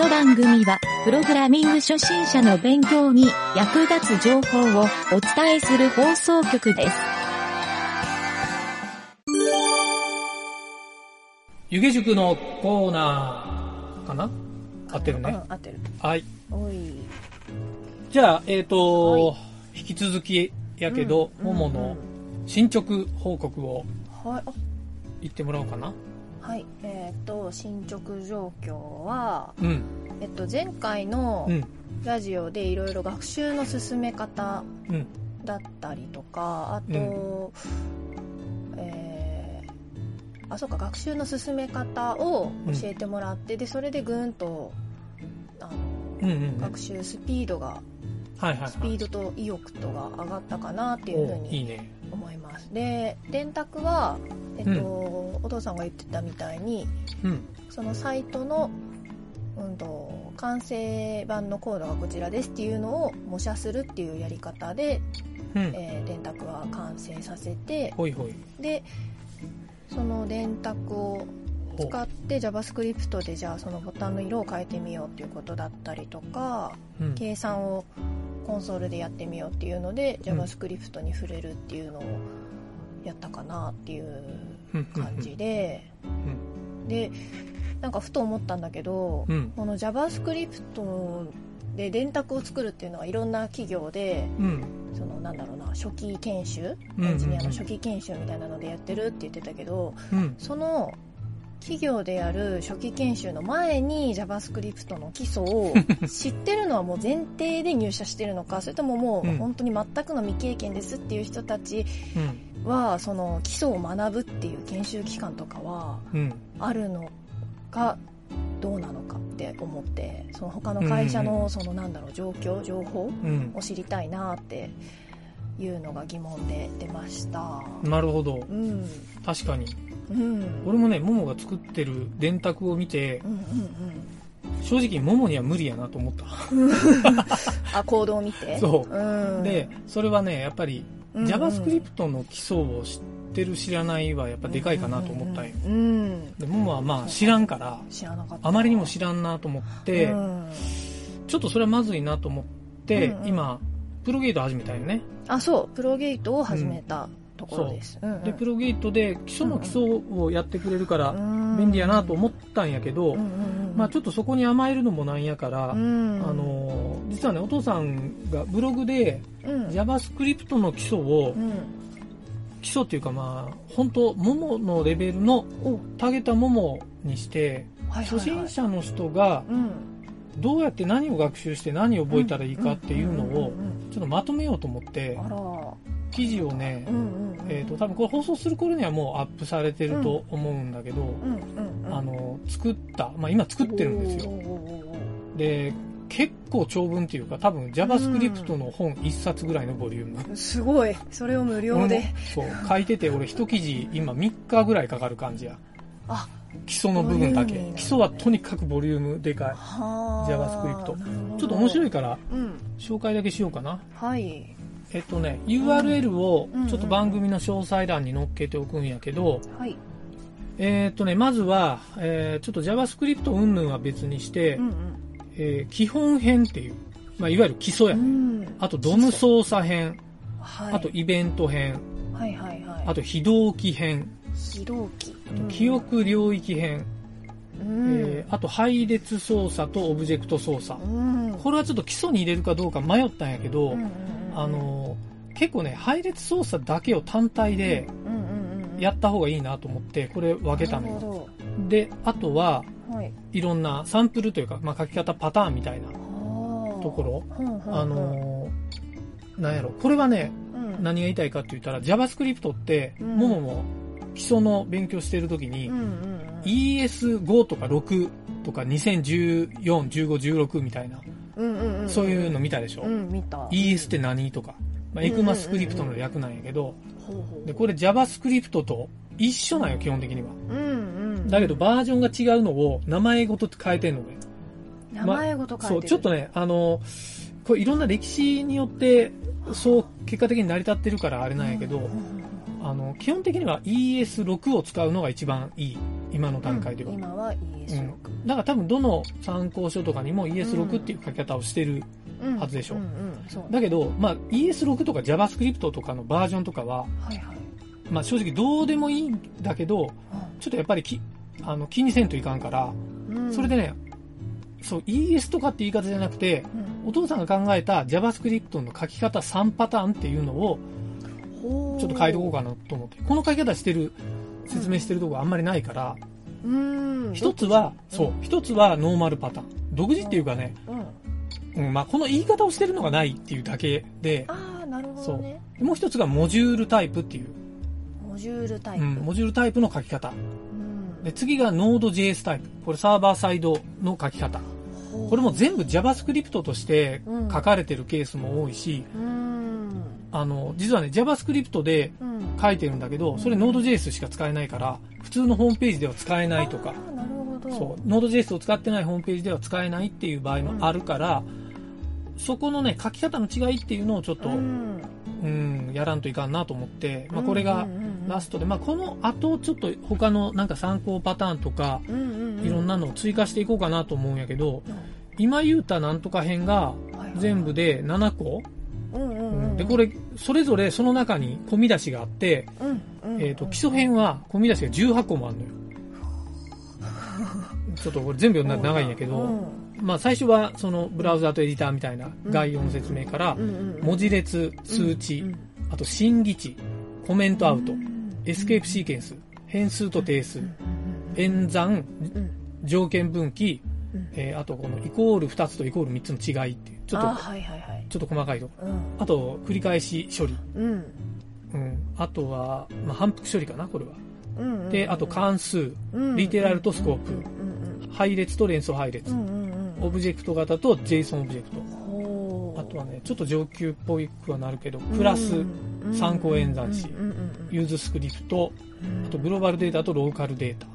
の番組は、プログラミング初心者の勉強に役立つ情報をお伝えする放送局です。湯気塾のコーナーかな？合ってるね。うん、合ってる。はい。おい。じゃあ、えっ、と、はい引き続きやけど、うんももの進捗報告をはい、あ言ってもらおうかな。はい。えっ、と、進捗状況は、うん。えっと、前回のうん。ラジオでいろいろ学習の進め方うん。だったりとか、あと、えーあ、そうか、学習の進め方を教えてもらって、で、それでぐんと、あの、うんうんうん。学習スピードが、はいはいはい。スピードと意欲とが上がったかなっていうふうおいいにね。思います。で、電卓は、えっと、お父さんが言ってたみたいに、うん。そのサイトの、うんと、完成版のコードがこちらですっていうのを模写するっていうやり方で、うん。えー電卓は完成させて。で、その電卓をほ使って JavaScript でじゃあそのボタンの色を変えてみようっていうことだったりとか、うん。計算をコンソールでやってみようっていうので、うん JavaScript に触れるっていうのをやったかなっていううん感じで、でなんかふと思ったんだけど、うん。この JavaScript で電卓を作るっていうのはいろんな企業でうん。そのなんだろうな初期研修？うんエンジニアの初期研修みたいなのでやってるって言ってたけどうん。その企業でやる初期研修の前に JavaScript の基礎を知ってるのはもう前提で入社してるのかそれとももう本当に全くの未経験ですっていう人たちうん。はその基礎を学ぶっていう研修期間とかはうん。あるのかどうなのかって思ってその他の会社のそのなんだろう状況情報うん。を知りたいなっていうのが疑問で出ましたなるほど。うん確かに。うん。俺もね、ももが作ってる電卓を見てう、んうん正直ももには無理やなと思った。う んあ行動を見て、そう。ん、で、それはね、やっぱり、うんうん。JavaScript の基礎を知ってる知らないはやっぱでかいかなと思ったんよ。うんうんうん。で、ももはまあ知らんから、知らなかった。あまりにも知らんなと思って、うんちょっとそれはまずいなと思って、うんうん。今、プロゲート始めたよね。あそう。プロゲートを始めたところです、う。んうん。で、プロゲートで基礎の基礎をやってくれるからうん。便利やなと思ったんやけど、まあちょっとそこに甘えるのもなんやから、うん。あのー、実はね、お父さんがブログでうん。JavaScript の基礎をう、ん。基礎っていうかまあ、本当もものレベルのお。タゲたももにして、初心者の人がうん。どうやって何を学習して何を覚えたらいいかっていうのをちょっとまとめようと思って記事をねうん、うんうん。えっ、と多分これ放送する頃にはもうアップされてると思うんだけど、うんうんうん。あの作った、まあ、今作ってるんですよ。で結構長文っていうか多分 JavaScript の本1冊ぐらいのボリューム、おーすごい。それを無料で。そう書いてて俺一記事今3日ぐらいかかる感じや。あ基礎の部分だけ。ね。基礎はとにかくボリュームでかいは JavaScript ちょっと面白いからうん。紹介だけしようかな。はいえっとね URL をうんちょっと番組の詳細欄に載っけておくんやけど、はい。えっとねまずは、えーちょっと JavaScript 云々は別にして、うんえー基本編っていう、まあ、いわゆる基礎やうね、ん。あと DOM 操作編、はい。あとイベント編。はいはいはい。あと非同期編。非同期。あと記憶領域編、うん。えーあと配列操作とオブジェクト操作、うん。これはちょっと基礎に入れるかどうか迷ったんやけど、うんうんうんあのー結構ね配列操作だけを単体でやった方がいいなと思ってこれ分けたのよ。であとはどはい。いろんなサンプルというか、まあ、書き方パターンみたいなとところ。ろあのーなんやろ。これはねうん。何が言いたいかって言ったら JavaScript ってうん。ももも基礎の勉強してる時に、うんうんうん。ES5 とか6とか2014、15、16みたいな、そういうの見たでしょ、うん見た。ES って何とか、まあ、エクマスクリプトの略なんやけど、で、これ JavaScript と一緒なんよ、基本的には。うんうん。だけどバージョンが違うのを名前ごと変えてんのね。名前ごと書いてる。そう、ちょっとね、あの、これいろんな歴史によって、そう、結果的に成り立ってるからあれなんやけど、あの、基本的には ES6 を使うのが一番いい。今の段階では。今は ES6。だから多分どの参考書とかにも ES6 っていう書き方をしてる。うんはずでしょうんうんそうだけど、まあ ES6 とか JavaScript とかのバージョンとかは、はいはい。まあ正直どうでもいいんだけど、ちょっとやっぱりきあの気にせんといかんから、うんそれで、ね、そう ES とかって言い方じゃなくて、うんお父さんが考えた JavaScript の書き方3パターンっていうのをちょっと書いておこうかなと思って。この書き方してる、説明してるとこあんまりないから、うん。一つは、そう、一つはノーマルパターン。独自っていうかね、うん。まあこの言い方をしてるのがないっていうだけで、ああ、なるほどね。もう一つがモジュールタイプっていう、モジュールタイプ。うん、モジュールタイプの書き方。うんで、次が Node.js タイプ。これサーバーサイドの書き方。これも全部 JavaScript としてうん書かれてるケースも多いし、うん。あの、実はね、JavaScript でうん。書いてるんだけど、それ Node.js しか使えないから、普通のホームページでは使えないとか。そう、Node.js を使ってないホームページでは使えないっていう場合もあるから、そこのね、書き方の違いっていうのをちょっと、ううん、ん。やらんといかんなと思って、まあこれがラストで、まあこの後ちょっと他のなんか参考パターンとか、いろんなのを追加していこうかなと思うんやけど、うん。今言うたなんとか編が全部で7個、で、これ、それぞれその中に込み出しがあって、えっ、と、基礎編は込み出しが18個もあるのよ。ちょっとこれ全部読んだら長いんやけど、うんまあ最初はそのブラウザとエディターみたいな概要の説明から文字列、数値、うんあと審議値、コメントアウトう、んエスケープシーケンス、変数と定数う、ん。演算、うん。条件分岐、うん。えーあとこのイコール2つとイコール3つの違いっていう、ちょっと、あはいはいはい。ちょっと細かいと。こ。うん。あと、繰り返し処理。うん。うん。あとは、まあ、反復処理かな、これは。うんうんで、あと関数、うんリテラルとスコープ。うん配列と連想配列。う、んうんうん。うんオブジェクト型と JSON オブジェクト。ほう。あとはね、ちょっと上級っぽいくはなるけど、クラス、三項演算子うんうんうん。 use strict、うん。あとグローバルデータとローカルデータ。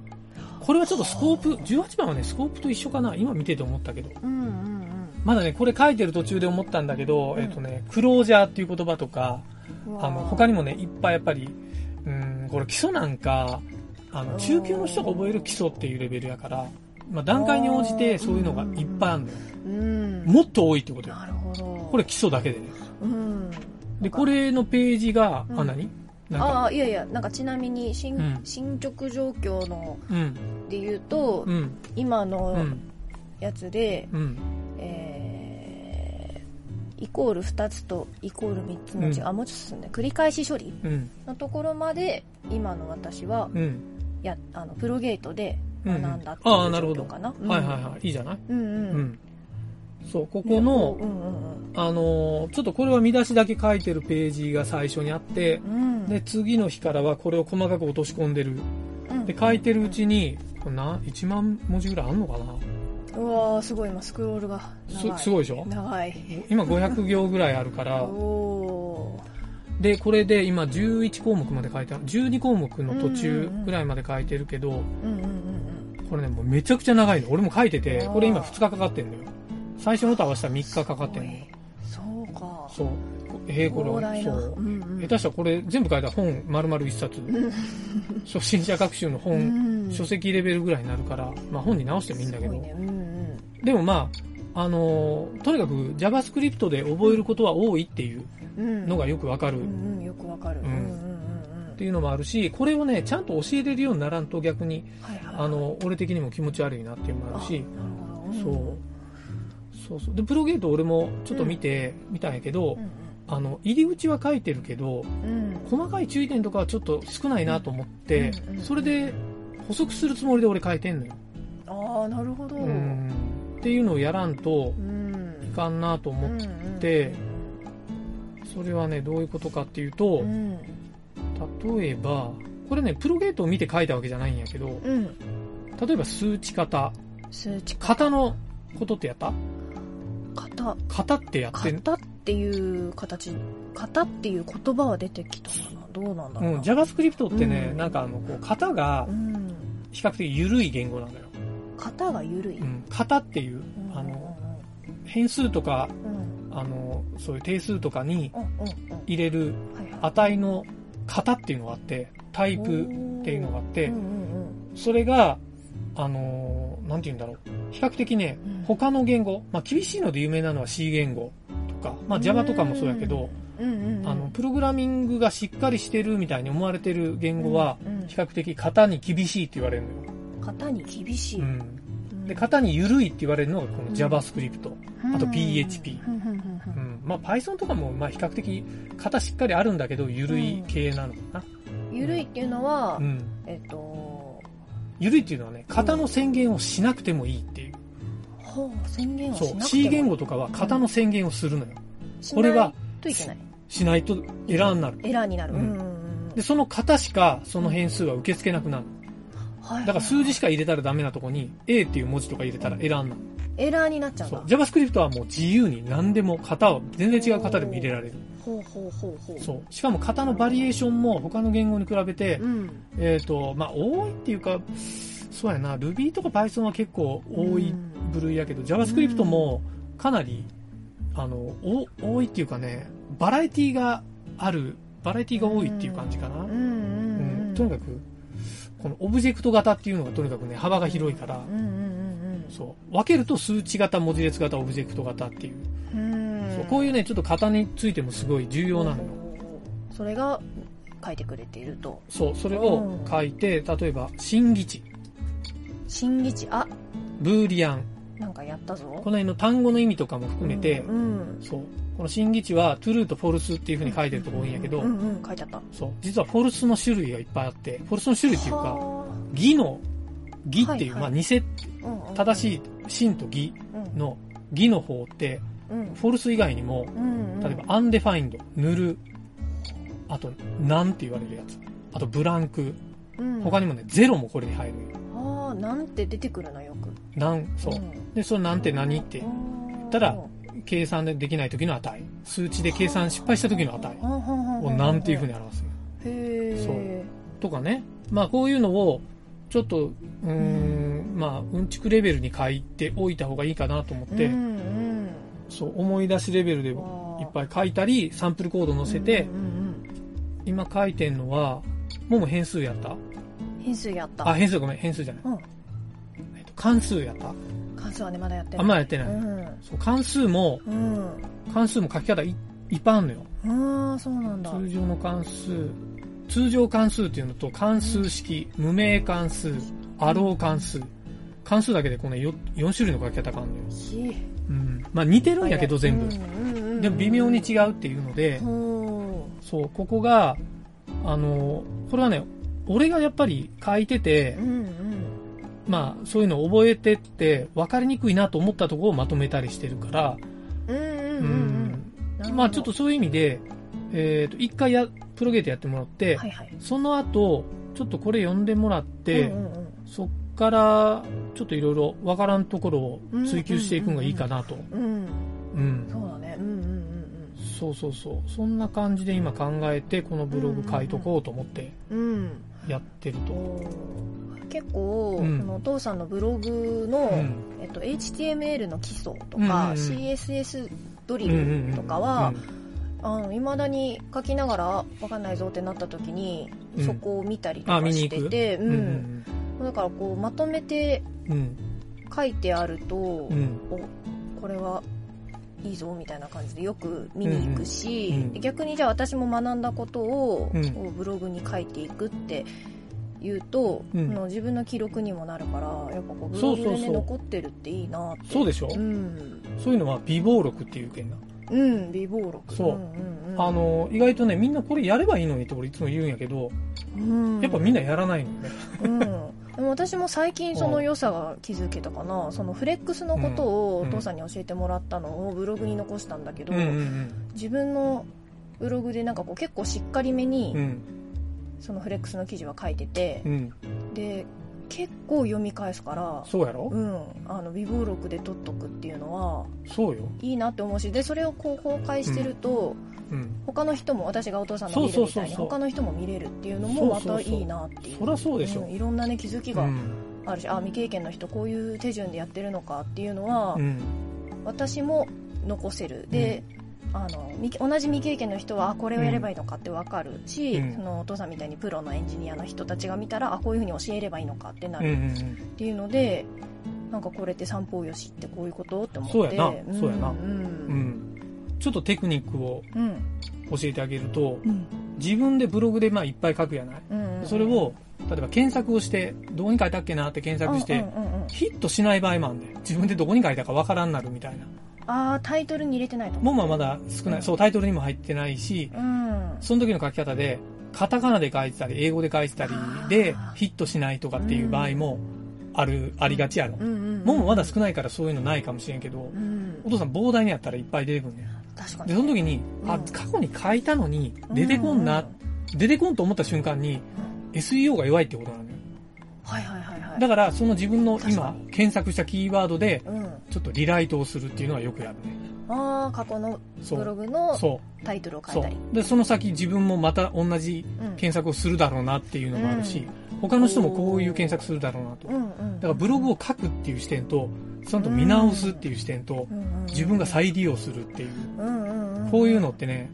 これはちょっとスコープ、18番はね、スコープと一緒かな今見てて思ったけど。うんうんうん。まだね、これ書いてる途中で思ったんだけど、うん。えっとね、クロージャーっていう言葉とか、あの、他にもね、いっぱいやっぱり、うん、これ基礎なんか、あの、中級の人が覚える基礎っていうレベルやから、まあ段階に応じてそういうのがいっぱいあるのよ。うん。もっと多いってことよ。なるほど。これ基礎だけでね。うん。で、これのページが、うん。あ、何？ああいやいやなんかちなみに進,、うん。進捗状況のうん、で言うと、うん、う今のん、やつで、うん、えーイコール2つとイコール3つのうち、うん。あもうちょっと進んで繰り返し処理うん、のところまで今の私はうん。やあのプロゲートで学んだっていうああ、なるほど。状況かな、うん。はいはいはい。いいじゃない？うんうん、うん。そう、ここの、うんうんあのーちょっとこれは見出しだけ書いてるページが最初にあって、うん。うんで、次の日からはこれを細かく落とし込んでる。うん。で、書いてるうちに、これな、1万文字ぐらいあんのかな？うわーすごい今スクロールがすすごいでしょ？長い。今500行ぐらいあるから、おで、これで今11項目まで書いてある。12項目の途中ぐらいまで書いてるけど、ーうんうんうん。これね、もうめちゃくちゃ長いの。俺も書いててこれ今2日かかってんのよ。最初のと合わせたら3日かかってんの。よ。そうか。そう。えー、こ膨れ、そう。う。んうん。下手したらこれ全部書いたら本丸々1冊。初心者学習の本、うん。書籍レベルぐらいになるから、まあ本に直してもいいんだけど。ね。うんうん。でもまあ、あのーとにかく JavaScript で覚えることは多いっていううん。のがよくわかる。っうんうんよくわかる。うん。うんうんうん。ていうのもあるし、これをね、ちゃんと教えれるようにならんと逆に、はいはいあの、俺的にも気持ち悪いなっていうのもあるし、なるほど。そう。そうそう。で、プロゲート俺もちょっと見て、見たんやけど、うんあの、入り口は書いてるけど、うん。細かい注意点とかはちょっと少ないなと思って、うんうんそれで補足するつもりで俺書いてんのよ。ああなるほど。うん。っていうのをやらんとうん。いかんなと思って、てそれはね、どういうことかっていうとう、ん。例えば、これね、プロゲートを見て書いたわけじゃないんやけど、うん。例えば数値型。数値型のことってやった？型。型ってやってん、型っていう形。型っていう言葉は出てきたかなどうなんだろううん、な JavaScript ってね、うん。なんかあの、こう、型がうん。比較的緩い言語なんだよ。型が緩い。うん、型っていう、あの、変数とか、あの、そういう定数とかに入れる値の型っていうのがあって、タイプっていうのがあってうん、うん。それが、あのーなんて言うんだろう。比較的ねうん、他の言語、まあ、厳しいので有名なのは C 言語とか、まあ、Java とかもそうやけど、うんうんうんあの、プログラミングがしっかりしてるみたいに思われてる言語は、比較的型に厳しいって言われるのよ。型に厳しい、うん。うんで、型に緩いって言われるのがこの JavaScript。あとうん PHP うんうん。まあ、Python とかも、まあ、比較的型しっかりあるんだけど、緩い系なのかな。緩いっていうのは、うん。えっと緩いっていうのはね、型の宣言をしなくてもいいっていう。ほう宣言をしそう。C 言語とかは型の宣言をするのよ。しこれはしないとエラーになる。エラーになる、で、その型しかその変数は受け付けなくなる。はいだから数字しか入れたらダメなとこに A っていう文字とか入れたらエラーになる。エラーになっちゃうんそう。だ。JavaScript はもう自由に何でも型を、全然違う型でも入れられる。ほうほうほうほう。そう。しかも型のバリエーションも他の言語に比べて、うん。えっ、と、まあ、多いっていうか、そうやな、Ruby とか Python は結構多い部類やけど、JavaScript もかなり、あの、お多いっていうかね、バラエティがある、バラエティが多いっていう感じかな。うんうんうん。うん。とにかく、このオブジェクト型っていうのがとにかくね、幅が広いから、うんうんそう。分けると数値型、文字列型、オブジェクト型っていう。うこういうね、ちょっと型についてもすごい重要なのよ。それが書いてくれていると。そう、それを書いて、例えば、新義値、新義値あ。ブーリアン、なんかやったぞ。この辺の単語の意味とかも含めて、うんそう。この新義値は true と false っていう風に書いてるとこ多いんやけど、うんうん書いてあった。そう。実は false の種類がいっぱいあって、false の種類っていうか、は義の、義っていう、はいはいまあ、偽、あうんうん正しい真と義うんの義の方って、うんフォルス以外にも、うんうん例えば undefined、ヌル、あと、なんって言われるやつ。あと、ブランク。うん他にもね、ゼロもこれに入るよ。ああなんて出てくるのよくなん、そう。で、それなんて何って、たら計算でできない時の値。数値で計算失敗した時の値をなんていう風に表すの。へえとかね。まあ、こういうのを、ちょっと、うーん、まあ、うんちくレベルに書いておいた方がいいかなと思って、うんうん。そう、思い出しレベルでいっぱい書いたり、サンプルコード載せて、うんうん今書いてんのは、もうもう変数やった？うん変数やった。あ、変数ごめん、変数じゃない。うん。えっと、関数やった？関数はねまだやってない。あんまやってない。うん。そう、関数も、うん。関数も書き方いいっぱいあるのよ。ああそうなんだ。通常の関数、通常関数っていうのと関数式、無名関数、アロー関数。関数だけでこの 4, 4種類の書き方があるのよ。しうん。まあ似てるんやけど全部。でも微妙に違うっていうので、ほそう、ここが、あの、これはね、俺がやっぱり書いててう、うんうん。まあそういうのを覚えてって分かりにくいなと思ったところをまとめたりしてるから、うんまあちょっとそういう意味で、えっ、と、一回や、プロゲートやってもらって、はいはい。その後、ちょっとこれ読んでもらって、うんうんうん。そっから、ちょっといろいろ分からんところを追求していくのがいいかなと。うん。うん。そうだね。うんうんうんそうそうそう。そんな感じで今考えて、このブログ書いとこうと思ってうんうん。やってると。おー。結構、うん。このお父さんのブログの、うん。えっと、HTML の基礎とうんうんか、うん。CSS ドリうんうんうんルとかは、あの未だに書きながらわかんないぞってなった時に、うん。そこを見たりとあ、か。してて、うん。うんだからこうまとめてうん。書いてあると、うん。おこれはいいぞみたいな感じでよく見に行くし、うん逆にじゃあ私も学んだことを、ブログに書いていくって言うと、うん。自分の記録にもなるからやっぱこうブログで、ね、残ってるっていいなって。そうでしょ、うん、そういうのは微暴録っていうけんな。うん、微暴録そう。んうんうん、あの、意外とね、みんなこれやればいいのにって俺いつも言うんやけど、うん、やっぱみんなやらないのよね。うん、でも私も最近その良さが気づけたかな。そのフレックスのことをお父さんに教えてもらったのをブログに残したんだけど、うんうん自分のブログでなんかこう結構しっかりめに、うん。うん。そのフレックスの記事は書いててう、ん。で結構読み返すからそうやろ、うん、あの微暴録で取っとくっていうのはそうよ。いいなって思うしでそれをこう公開してると、うん。他の人も私がお父さんの見るみたいに他の人も見れるっていうのもまたいいなっていう。そりゃそうでしょ。ん。いろんなね気づきがうん。あるし、あ未経験の人こういう手順でやってるのかっていうのは、うん。私も残せる。で、あの未同じ未経験の人はあこれをやればいいのかって分かるし、うん。そのお父さんみたいにプロのエンジニアの人たちが見たらあこういうふうに教えればいいのかってなうんうんるっていうので、なんかこれって三方よしってこういうことって思って。そうやな。そうやな。うん。うん。うん。ちょっとテクニックをうん。教えてあげると、うん。自分でブログでまあいっぱい書くやない。うんうんそれを、例えば検索をして、どこに書いたっけなって検索して、うんうんうんうん。ヒットしない場合もあるん。で、自分でどこに書いたかわからんなるみたいな。ああタイトルに入れてない。ともんはまだ少ない。うん。そう、タイトルにも入ってないし、うん。その時の書き方で、カタカナで書いてたり、英語で書いてたりでヒットしないとかっていう場合もある、ありがちやろう。んうんもまだ少ないからそういうのないかもしれんけどう、ん。お父さん膨大にやったらいっぱい出てくんね。ん。確かに。で、その時に、あうん、過去に書いたのに、出てこんな、う出てこんと思った瞬間に、SEO が弱いってことなのよ。はいはいはいはい。だから、その自分の今、検索したキーワードで、うん。ちょっとリライトをするっていうのはよくやるね。ああ過去のブロ。グのそタイトルを書い。う。たり。で、その先自分もまた同じうん。検索をするだろうなっていうのもあるし、うん。他の人もこういう検索するだろうなと。うんうん。だからブログを書くっていう視点と、ちゃんと見直すっていう視点と、自分が再利用するっていう、うんうんうん。こういうのってね、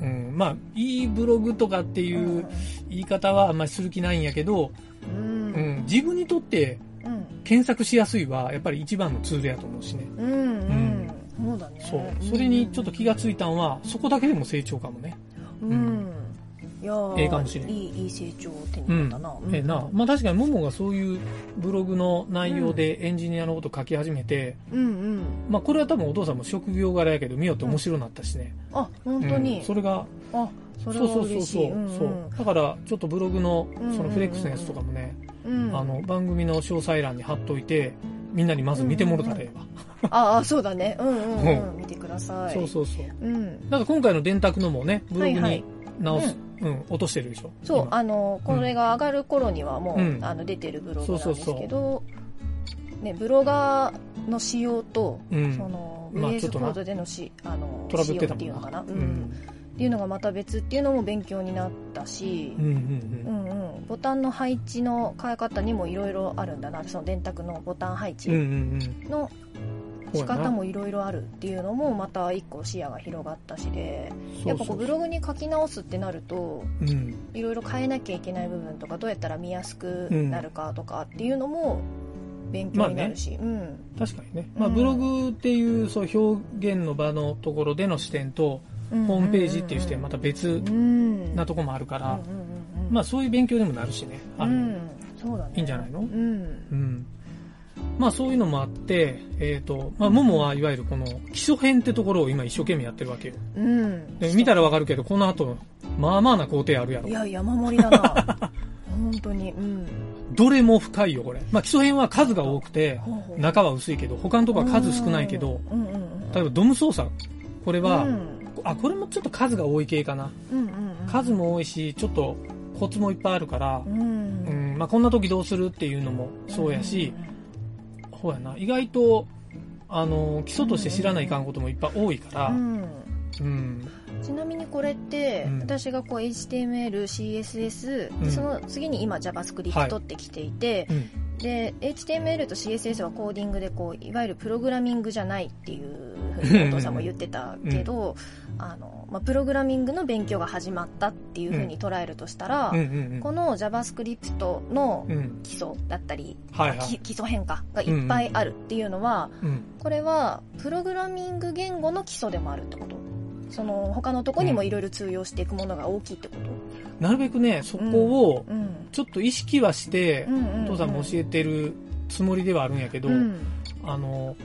うん、まあ、いいブログとかっていう言い方はあんまりする気ないんやけど、うん。うん、自分にとってうん。検索しやすいは、やっぱり一番のツールやと思うしね。うんうん。そうだね。そう。それにちょっと気がついたんは、そこだけでも成長かもね。うん。いやーええかもしれんいいいい成長を手にうん入れたな。ええな。まあ確かにももがそういうブログの内容でエンジニアのこと書き始めて、うんうん。まあこれは多分お父さんも職業柄やけど、見よって面白くなったしね。あ本当うん。にそれが、あそれはそうそうそう。だから、ちょっとブログのうん、そのフレックスのやつとかもね、うん。あの、番組の詳細欄に貼っといて、みんなにまず見てもらったらええわ。ああそうだね。うんうんううん。見てください。そうそうそう。うん。なんか今回の電卓のもね、ブログはいはい。に直す、うん、落としてるでしょ。そう今。あのこれが上がる頃にはもう、うん。あの出てるブログなんですそうそうそう。けどねブロガーの仕様と、うん。そのまあ VS ちょっとな。コードでのしあのトラブ仕様っていうのかな、うん。うん。っていうのがまた別っていうのも勉強になったしうん、うんうん。うん、ボタンの配置の変え方にもいろいろあるんだな。その電卓のボタン配置。の仕方もいろいろあるっていうのもまた一個視野が広がったしでやっぱこうブログに書き直すってなるとうん。いろいろ変えなきゃいけない部分とかどうやったら見やすくなるかとかっていうのも勉強になるし、うん。確かにね。まあ、うんブログっていう、そう、表現の場のところでの視点と、うんホームページっていう視点また別うん。なとこもあるから、まあ、そういう勉強にもなるしね。あのうんそうだね。いいんじゃないの？うん。うん。まあそういうのもあって、えっ、と、まあ、ももはいわゆるこの基礎編ってところを今一生懸命やってるわけよ。うん。で見たらわかるけど、この後、まあまあな工程あるやろ。い。や山盛りだな。本当に。うん。どれも深いよ、これ。まあ基礎編は数が多くて、中は薄いけど、他のとこは数少ないけど、例えばドム操作。これは、うんあ、これもちょっと数が多い系かな。うんうんうん。数も多いし、ちょっとコツもいっぱいあるからう、ん。うん、まあこんな時どうするっていうのもそうやし、そうやな、意外と、あの、基礎として知らないかんこともいっぱい多いからう、ん。うん、ちなみにこれって、うん。私がこう HTML、CSS、うん。でその次に今 JavaScript ってきていて、うん、で HTML と CSS はコーディングでこういわゆるプログラミングじゃないっていうふうにお父さんも言ってたけど、あのまあ、プログラミングの勉強が始まったっていうふうに捉えるとしたら、うん、うん、この JavaScript のうん、うん、基礎だったり、はいはい。き基礎変化がいっぱいあるっていうのは、うん、これはプログラミング言語の基礎でもあるってこと。その他のとこにもいろいろ通用していくものが大きいってこと。なるべくね、そこをうん。ちょっと意識はしてう、んうんうん。お父さんも教えてるつもりではあるんやけど、うん。あの、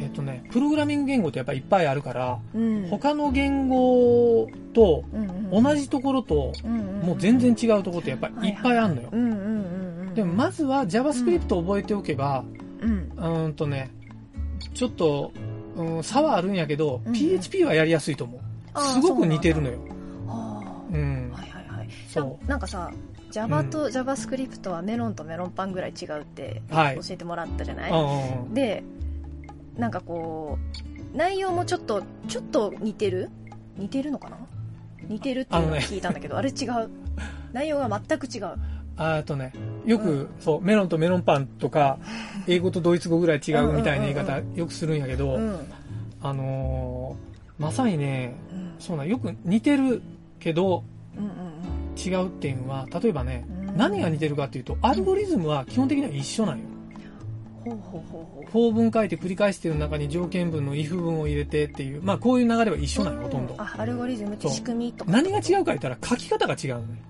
えっ、とね、プログラミング言語ってやっぱりいっぱいあるから、うん。他の言語と同じところと、もう全然違うところってやっぱりいっぱいあるのよ。でもまずは JavaScript を覚えておけば、うん。うーんとね、ちょっと、うん、差はあるんやけど、うん。PHP はやりやすいと思う。すごく似てるのよ。うん。はいはいはい。そう。なんかさ Java と JavaScript はメロンとメロンパンぐらい違うってはい。教えてもらったじゃない、うんうんうん。でなんかこう内容もちょっとちょっと似てる？似てるのかな？似てるっていうのを聞いたんだけどあ,、れ違う？内容が全く違う。ああとね、よく、そう、メロンとメロンパンとか、英語とドイツ語ぐらい違うみたいな言い方よくするんやけど、うん。あのーまさにね、うん。そうなん、よく似てるけどうんうん。違うっていうのは、例えばね、うん。何が似てるかっていうと、アルゴリズムは基本的には一緒なんよ。法文書いて繰り返してる中に条件文の if 文を入れてっていう、まあこういう流れは一緒なんよ、ほとんど。あアルゴリズムって仕組みとか。何が違うか言ったら書き方が違うのね。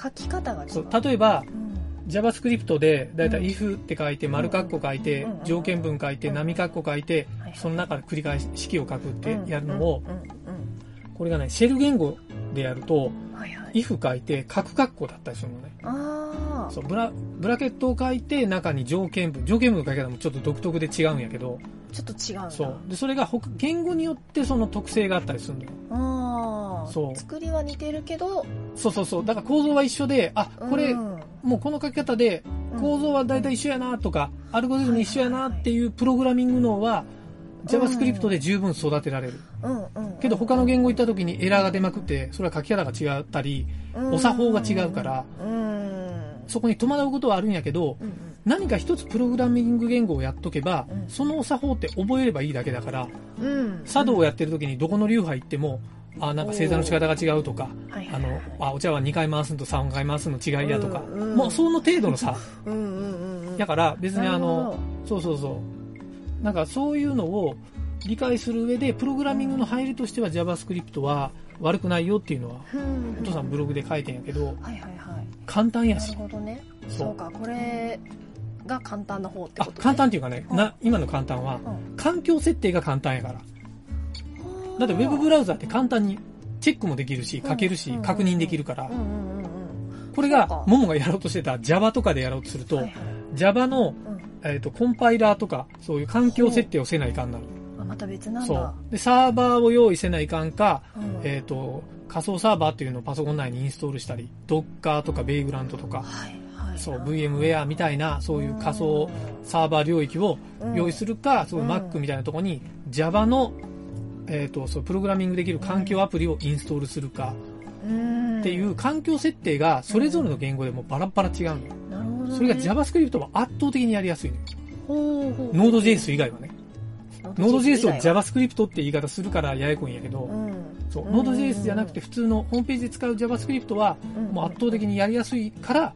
書き方が違う。例えば、うん。JavaScript でだいたいうん。if って書いて、丸括弧書いてうん、条件文書いて、うん。波括弧書いてその中で繰り返し式を書くってやるのをこれがね、シェル言語でやると、if 書いて、角括弧だったりするのね。そう、ブラ、ブラケットを書いて、中に条件文、条件文の書き方もちょっと独特で違うんやけど、ちょっと違うんだ。そう。で、それが他言語によってその特性があったりするのよ。ああそう。作りは似てるけど。そうそうそう。だから構造は一緒で、あ、これ、うん。もうこの書き方で、構造は大体一緒やなとか、アルゴリズム一緒やなっていうプログラミングのは、JavaScript で十分育てられる。うんうんけど他の言語行った時にエラーが出まくって、それは書き方が違ったり、お作法が違うから、うんそこに戸惑うことはあるんやけど、うん何か一つプログラミング言語をやっとけばうん、そのお作法って覚えればいいだけだから、うん。茶道をやってる時にどこの流派行っても、あ、なんか正座の仕方が違うとか、はいはいあの、あ、お茶は2回回すのと3回回すの違いやとか、うんうんもうその程度の差。うんうんうんうん。だから別にあの、そうそうそう。なんかそういうのを理解する上で、プログラミングの入りとしては JavaScript は悪くないよっていうのは、ほどうん。お父さんブログで書いてんやけど、はいはいはい簡単やなるし。ほどね。そう。か。これが簡単な方ってあこと、ね、簡単っていうかね、うん。な、今の簡単は、うん。環境設定が簡単やから。だってウェブブラウザって簡単にチェックもできるし、うん。書けるしうん、確認できるから。これがももがやろうとしてた Java とかでやろうとするとはい、はい。Java の、うん。えっと、コンパイラーとか、そういう環境設定をせないかんなる。あまた別なんだ。そう。で、サーバーを用意せないかんか、うん。えっ、と、仮想サーバーっていうのをパソコン内にインストールしたり、Docker とかベイグラントとか、そう、VMware みたいな、そういう仮想サーバー領域を用意するか、そういう Mac みたいなところに Java の、えっ、と、そう、プログラミングできる環境アプリをインストールするかうんっていう環境設定がそれぞれの言語でもバラバラ違うのよ。それが JavaScript は圧倒的にやりやすいのよ。ほうほう Node.js 以外はね。Node.js を JavaScript って言い方するからややこいんやけど、うん。そう、うん。Node.js じゃなくて普通のホームページで使う JavaScript はもう圧倒的にやりやすいから、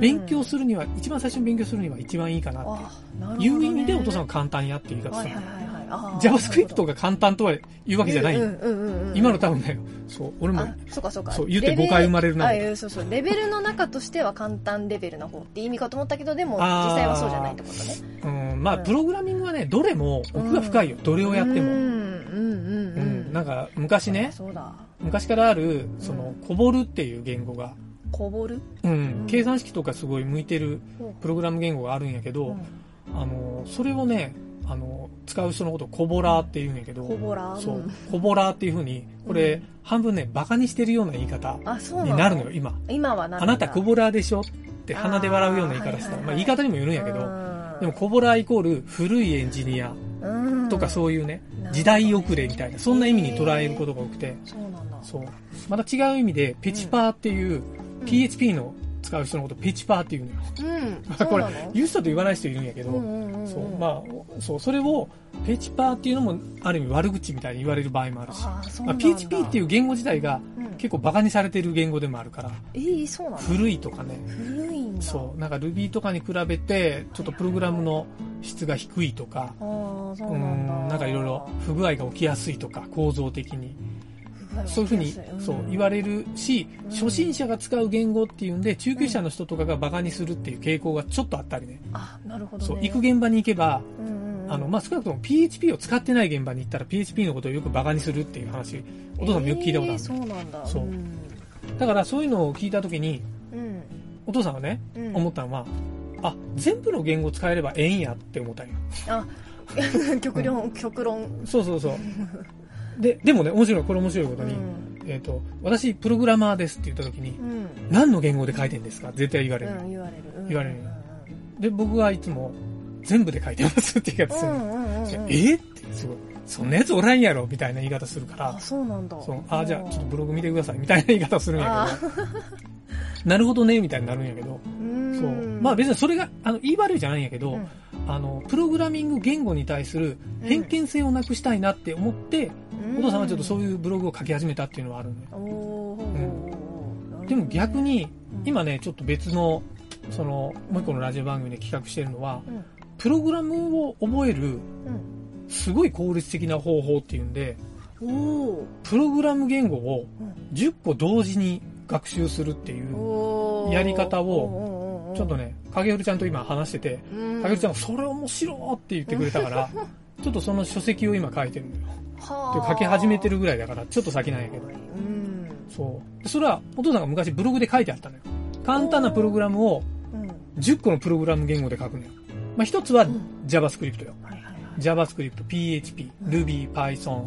勉強するには、一番最初に勉強するには一番いいかなってね、いう。意味でお父さんは簡単やって言い方するは JavaScript が簡単とは言うわけじゃない。今の多分ね、そう、俺もあ、そうかそうか。そう言って誤解生まれるなそうそう。レベルの中としては簡単レベルな方って意味かと思ったけどでも実際はそうじゃないってことね。うん、まあ、プログラミングはね、どれも奥が深いよ。どれをやっても。うんうんうんなんか昔ね、そうだ。昔からある、その、コボルっていう言語が、こぼるうん、計算式とかすごい向いてるプログラム言語があるんやけど、うん。あの、それをね、あの、使う人のことをコボラーって言うんやけど、こぼらそう、コボラーっていう風に、これ、うん。半分ね、バカにしてるような言い方あそうになるのよ、今。今はなるあなたコボラーでしょ？って鼻で笑うような言い方したら、はいはいはいまあ言い方にもよるんやけど、どでもコボラーイコール古いエンジニアとかそういうね、時代遅れみたいな、そんな意味に捉えることが多くて、そうなんだ。そう。また違う意味で、ペチパーっていう、PHP の使う人のことペチパーっていうのよ。うん。これ言う人と言わない人いるんやけど、うんうんそう、まあ、そう、それを、ペチパーっていうのも、ある意味悪口みたいに言われる場合もあるし、まあ、PHP っていう言語自体がうん。結構バカにされてる言語でもあるから、えー、そうなの？古いとかね、古いそう、なんか Ruby とかに比べて、ちょっとプログラムの質が低いとか、ああそううん、なんかいろいろ不具合が起きやすいとか、構造的に。そういうふうにそう言われるし、うん初心者が使う言語っていうんで、中級者の人とかがバカにするっていう傾向がちょっとあったりね。あなるほど、ね、そう、行く現場に行けば、あの、まあ、少なくとも PHP を使ってない現場に行ったら PHP のことをよくバカにするっていう話、お父さんもよく聞いたことある、えーそうなんだ。そう。ん。だからそういうのを聞いたときに、うん。お父さんがね、うん。思ったのは、あ、全部の言語使えればええんやって思ったんよ。あ 極論極論。そうそうそう。で、でもね、面白い、これ面白いことに、うん。えっ、と、私、プログラマーですって言ったときに、うん。何の言語で書いてんですか？絶対言われる。うん言われる。うん。言われる。で、僕はいつも、全部で書いてますって言い方する。の。うんえって、すごい。そんなやつおらんやろみたいな言い方するから。あ、そうなんだ。そう、あ、じゃあちょっとブログ見てくださいみたいな言い方するんやけど、なるほどね、みたいになるんやけど、うん。そう。まあ別にそれが、あの、言い悪いじゃないんやけど、うん。あの、プログラミング言語に対する偏見性をなくしたいなって思って、お父さんはちょっとそういうブログを書き始めたっていうのはあるのよ。おー。でも逆に、うん。今ね、ちょっと別の、その、もう一個のラジオ番組で企画してるのは、うん。プログラムを覚える、うん。すごい効率的な方法っていうんで、プログラム言語をうん。10個同時に学習するっていう、やり方をちょっとね、影るちゃんと今話してて、うん。影るちゃんがそれ面白いって言ってくれたから、ちょっとその書籍を今書いてるのよ。はあで書き始めてるぐらいだから、ちょっと先なんやけど。うんそう。でそれは、お父さんが昔ブログで書いてあったのよ。簡単なプログラムをうん10個のプログラム言語で書くのよ。まあ、一つはうん JavaScript よ。はいはいはい JavaScript、PHP、Ruby、Python、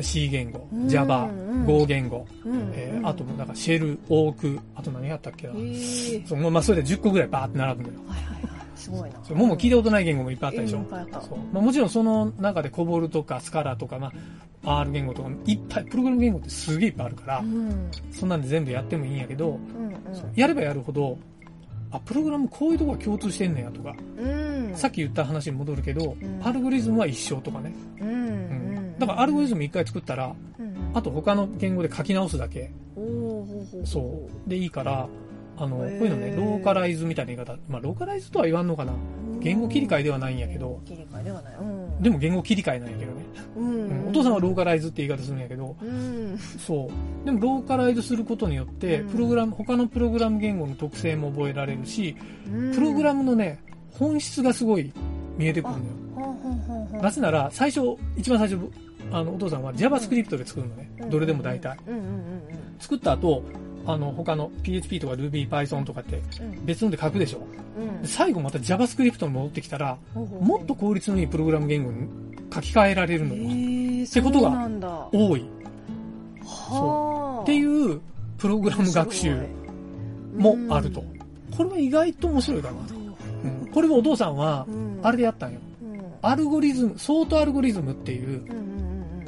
C 言語う、ん Java う、ん Go 言語、えーあと、なんか、シェル、オーク、あと何やったっけなへ。ーそう、まあ、それで10個ぐらいバーって並ぶのよ。はいはいはいすごいな。もうもう聞いたことない言語もいっぱいあったでしょ？うんいっぱいあった。そう。まあ、もちろんその中でコボルとかスカラとか、まあ、R 言語とかいっぱい、プログラム言語ってすげえいっぱいあるからう、ん。そんなんで全部やってもいいんやけど、うんそうやればやるほど、あ、プログラムこういうとこが共通してんねやとか、うん。さっき言った話に戻るけど、ん。アルゴリズムは一緒とかね。うんううん。ん。だからアルゴリズム一回作ったら、うん。あと他の言語で書き直すだけ、そう。でいいから、あの、こういうのね、ローカライズみたいな言い方、まあローカライズとは言わんのかな。言語切り替えではないんやけど、切り替えではない。うん。でも言語切り替えなんやけどね。うん。うん。お父さんはローカライズって言い方するんやけど、うん。そう。でもローカライズすることによって、うん。プログラム、他のプログラム言語の特性も覚えられるし、うん。プログラムのね、本質がすごい見えてくるのよ。なぜなら、最初、一番最初、あの、お父さんは JavaScript で作るのね。どれでも大体。作った後、あの、他の PHP とか Ruby、Python とかってうん。別ので書くでしょ？うん。で最後また JavaScript に戻ってきたら、もっと効率のいいプログラム言語に書き換えられるのよ。ってことが多い。はあ。っていうプログラム学習もあると。これは意外と面白いかな。うん。これもお父さんは、あれでやったんよ。アルゴリズム、ソートアルゴリズムっていう、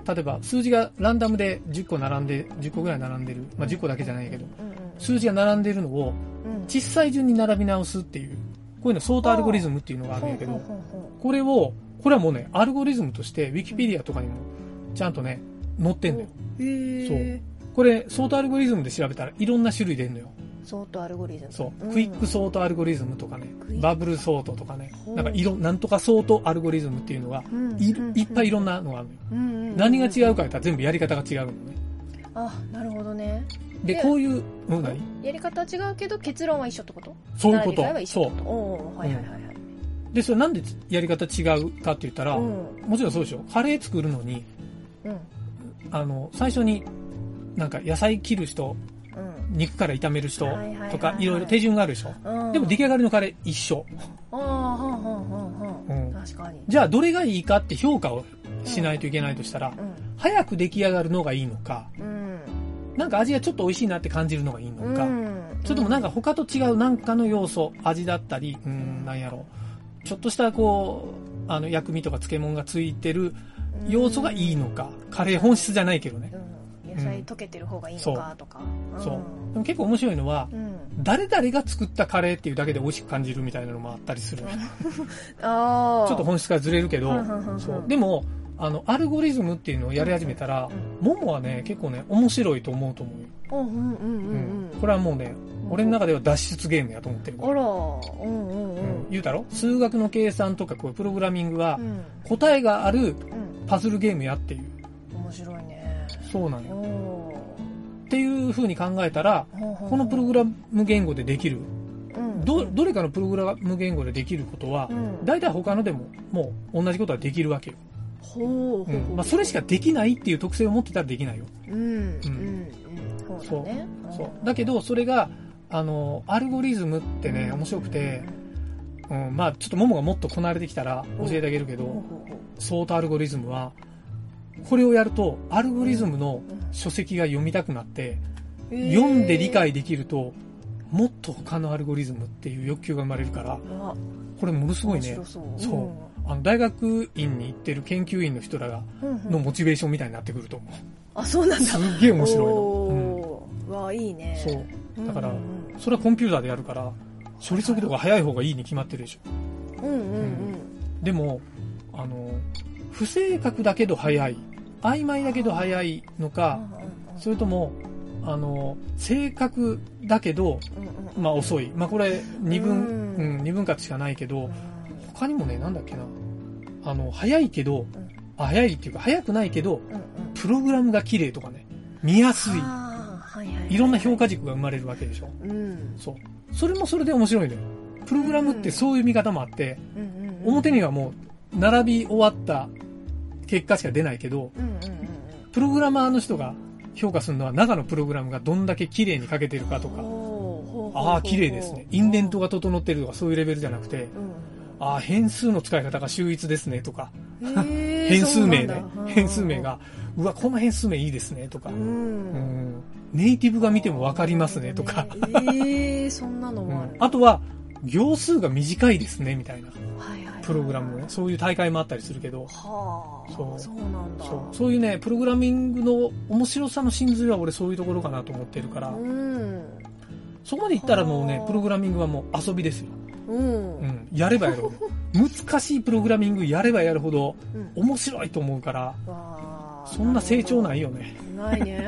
例えば数字がランダムで10個並んで、10個ぐらい並んでる。まあ10個だけじゃないけど、数字が並んでるのをうん。小さい順に並び直すっていう、こういうのソートアルゴリズムっていうのがあるんやけどこれを、これはもうね、アルゴリズムとして、ウィキペディアとかにも、ちゃんとね、載ってんのよ。へー。これ、ソートアルゴリズムで調べたらいろんな種類出んのよ。ソートアルゴリズム。そう。クイックソートアルゴリズムとかね。バブルソートとかね、なんかいろ、なんとかソートアルゴリズムっていうのが、うんいうん。いっぱいいろんなのがあるのよ。うんうんうん何が違うか言ったら全部やり方が違うのね。あなるほどね。で、でこういう、うん、何？やり方は違うけど結論は一緒ってこと？そういうこと。そういうこと？おーはいはいはいはい。う。で、それなんでやり方違うかって言ったら、うん。もちろんそうでしょ。カレー作るのに、うん。あの、最初に、なんか野菜切る人、うん肉から炒める人とか、いろいろ手順があるでしょ。うん。でも出来上がりのカレー一緒。ああはんはんはんんん。確かに。じゃあ、どれがいいかって評価をしないといけないとしたら、早く出来上がるのがいいのか、なんか味がちょっと美味しいなって感じるのがいいのか、うん。それともなんか他と違うなんかの要素、味だったり、うん、なんやろ。う、ちょっとしたこう、あの薬味とか漬物がついてる要素がいいのか、カレー本質じゃないけどね。うん。野菜溶けてる方がいいのかとか。そう。でも結構面白いのは、うん。誰々が作ったカレーっていうだけで美味しく感じるみたいなのもあったりする。ああちょっと本質からずれるけどそう。でも、あの、アルゴリズムっていうのをやり始めたら、ももはね、結構ね、面白いと思うと思うよ。うんうんうんこれはもうね、俺の中では脱出ゲームやと思ってる。あら。うんうんううん。ん。言うたろ？数学の計算とかこういうプログラミングはうん。答えがあるうん。パズルゲームやっていう。面白いねそうなんよ。おっていう風に考えたら、ーこのプログラム言語でできる、うん。ど、どれかのプログラム言語でできることはう、ん。大体他のでももう同じことはできるわけよ。ほうまあそれしかできないっていう特性を持ってたらできないよ。うんうんうん。そうだね。そう。だけど、それが、あの、アルゴリズムってね、面白くて、うん、まあちょっとももがもっとこなれてきたら教えてあげるけど、ほうほうほソートアルゴリズムは、これをやると、アルゴリズムのううん。書籍が読みたくなって、読んで理解できると、もっと他のアルゴリズムっていう欲求が生まれるから、これものすごいね。そう。あの大学院に行ってる研究員の人らが、うんうん。のモチベーションみたいになってくると思う。あそうなんだ。すっげえ面白いの。おー。わあいいね。そう。だからうん。それはコンピューターでやるから、処理速度が速い方がいいに決まってるでしょ。うんうん。うん。でも、あの、不正確だけど速い曖昧だけど早いのか、それとも、あの、正確だけど、まあ遅い。まあこれ二分、うんうん、二分割しかないけど、他にもね、なんだっけな。あの、早いけど、あ早いっていうか早くないけど、プログラムが綺麗とかね、見やすい。いろんな評価軸が生まれるわけでしょ。うんそう。それもそれで面白いのよ。プログラムってそういう見方もあって、表にはもう、並び終わった結果しか出ないけど、プログラマーの人が評価するのは中のプログラムがどんだけ綺麗に書けてるかとうんか、ああ、綺麗ですね。インデントが整ってるとかそういうレベルじゃなくて、ああ、変数の使い方が秀逸ですねとか、変数名ね変数名が、うわ、この変数名いいですねとか。う、ん。うん。ネイティブが見てもわかりますねとか、ええそんなのうんもある。あとは、行数が短いですねみたいな、プログラムね、そういう大会もあったりするけど、はあそう。そうなんだ。そう。そういうね、プログラミングの面白さの真髄は俺そういうところかなと思ってるから、うん。そこまでいったらもうねは、あ。プログラミングはもう遊びですよ。うん。うん。やればやるほど。難しいプログラミングやればやるほどうん。面白いと思うから、わあそんな成長ないよね。ないね。